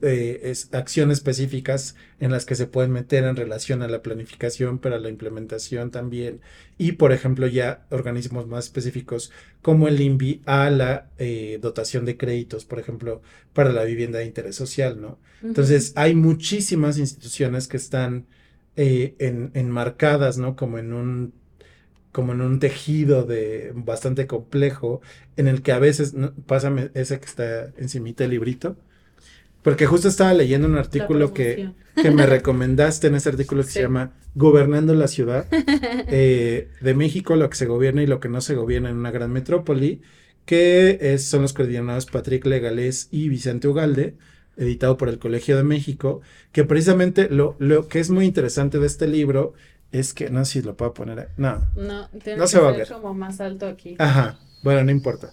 eh, acciones específicas en las que se pueden meter en relación a la planificación, pero a la implementación también. Y, por ejemplo, ya organismos más específicos como el INVI a la dotación de créditos, por ejemplo, para la vivienda de interés social, ¿no? Entonces, hay muchísimas instituciones que están enmarcadas, ¿no? Como en un como en un tejido de bastante complejo, en el que a veces, pásame ese que está encimita el librito, porque justo estaba leyendo un artículo que, que, me recomendaste en ese artículo que se llama Gobernando la ciudad eh, de México, lo que se gobierna y lo que no se gobierna en una gran metrópoli, que es, son los coordinados Patrick Legales y Vicente Ugalde, editado por el Colegio de México, que precisamente lo, lo que es muy interesante de este libro es que, no sé si lo puedo poner, no, No, tiene No que se va a ver. como más alto aquí. ajá, bueno, no importa.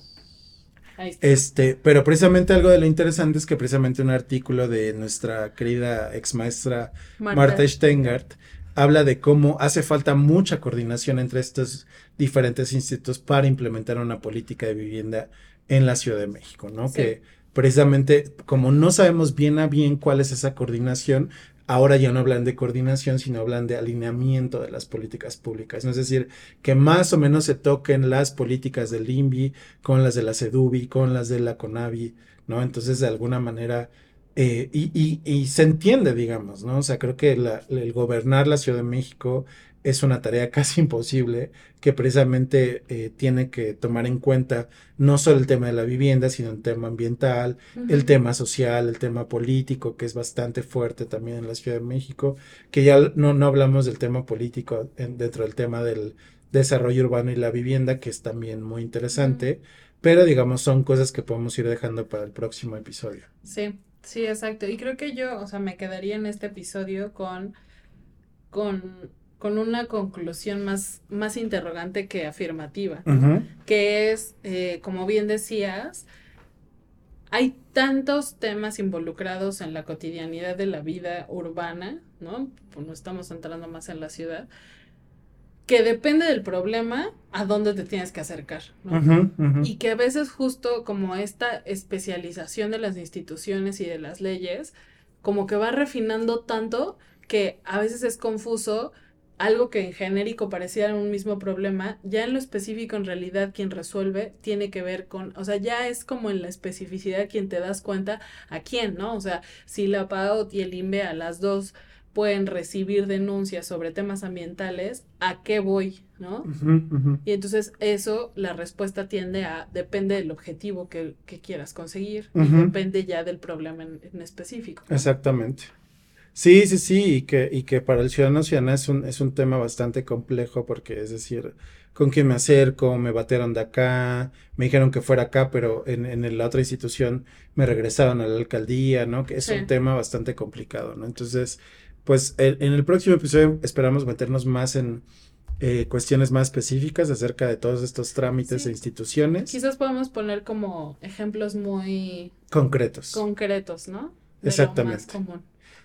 Ahí está. Este, pero precisamente algo de lo interesante es que precisamente un artículo de nuestra querida ex maestra Marta Steingart habla de cómo hace falta mucha coordinación entre estos diferentes institutos para implementar una política de vivienda en la Ciudad de México, ¿no? Sí. Que precisamente como no sabemos bien a bien cuál es esa coordinación, ahora ya no hablan de coordinación, sino hablan de alineamiento de las políticas públicas, ¿no? Es decir, que más o menos se toquen las políticas del INVI con las de la CEDUBI, con las de la CONAVI, ¿no? Entonces, de alguna manera, eh, y, y- y se entiende, digamos, ¿no? O sea, creo que la- el gobernar la Ciudad de México es una tarea casi imposible que precisamente eh, tiene que tomar en cuenta no solo el tema de la vivienda, sino el tema ambiental, el tema social, el tema político, que es bastante fuerte también en la Ciudad de México, que ya no, no hablamos del tema político en- dentro del tema del desarrollo urbano y la vivienda, que es también muy interesante, pero digamos son cosas que podemos ir dejando para el próximo episodio. Sí, sí, exacto. Y creo que yo, o sea, me quedaría en este episodio con, con, con una conclusión más, más interrogante que afirmativa, que es, eh, como bien decías, hay tantos temas involucrados en la cotidianidad de la vida urbana, ¿no? Pues no estamos entrando más en la ciudad, que depende del problema a dónde te tienes que acercar, ¿no? Y que a veces justo como esta especialización de las instituciones y de las leyes, como que va refinando tanto que a veces es confuso algo que en genérico pareciera un mismo problema, ya en lo específico en realidad quien resuelve tiene que ver con, o sea, ya es como en la especificidad quien te das cuenta a quién, ¿no? O sea, si la PAOT y el INVE a las dos pueden recibir denuncias sobre temas ambientales, ¿a qué voy, no? Y entonces eso, la respuesta tiende a, depende del objetivo que, que quieras conseguir y depende ya del problema en, en específico. Exactamente. Sí, sí, sí, y que, y que para el ciudadano ciudadana es un, es un tema bastante complejo porque es decir, con quién me acerco, me batearon de acá, me dijeron que fuera acá, pero en, en la otra institución me regresaron a la alcaldía, ¿no? Que es Sí. un tema bastante complicado, ¿no? Entonces, pues el- en el próximo episodio esperamos meternos más en eh, cuestiones más específicas acerca de todos estos trámites Sí. e instituciones Quizás podemos poner como ejemplos muy concretos. concretos, ¿no? De Exactamente. Lo más común.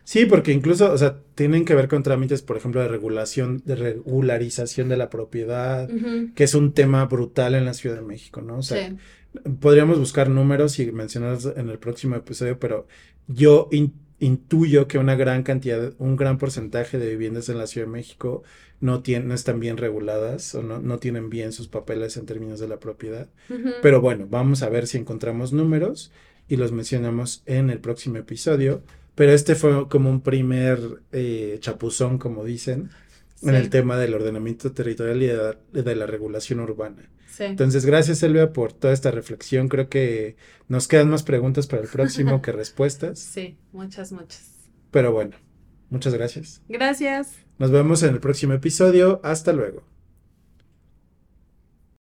Sí, porque incluso, o sea, tienen que ver con trámites, por ejemplo, de regulación, de regularización de la propiedad, que es un tema brutal en la Ciudad de México, ¿no? O sea, sí. podríamos buscar números y mencionarlos en el próximo episodio, pero yo in- intuyo que una gran cantidad, un gran porcentaje de viviendas en la Ciudad de México no tienen, no están bien reguladas o no, no tienen bien sus papeles en términos de la propiedad. Pero bueno, vamos a ver si encontramos números y los mencionamos en el próximo episodio. Pero este fue como un primer eh, chapuzón, como dicen, en el tema del ordenamiento territorial y de la, de la regulación urbana. sí. Entonces, gracias, Elvia, por toda esta reflexión. Creo que nos quedan más preguntas para el próximo que respuestas. Sí, muchas, muchas. Pero bueno, muchas gracias. Gracias. Nos vemos en el próximo episodio. Hasta luego.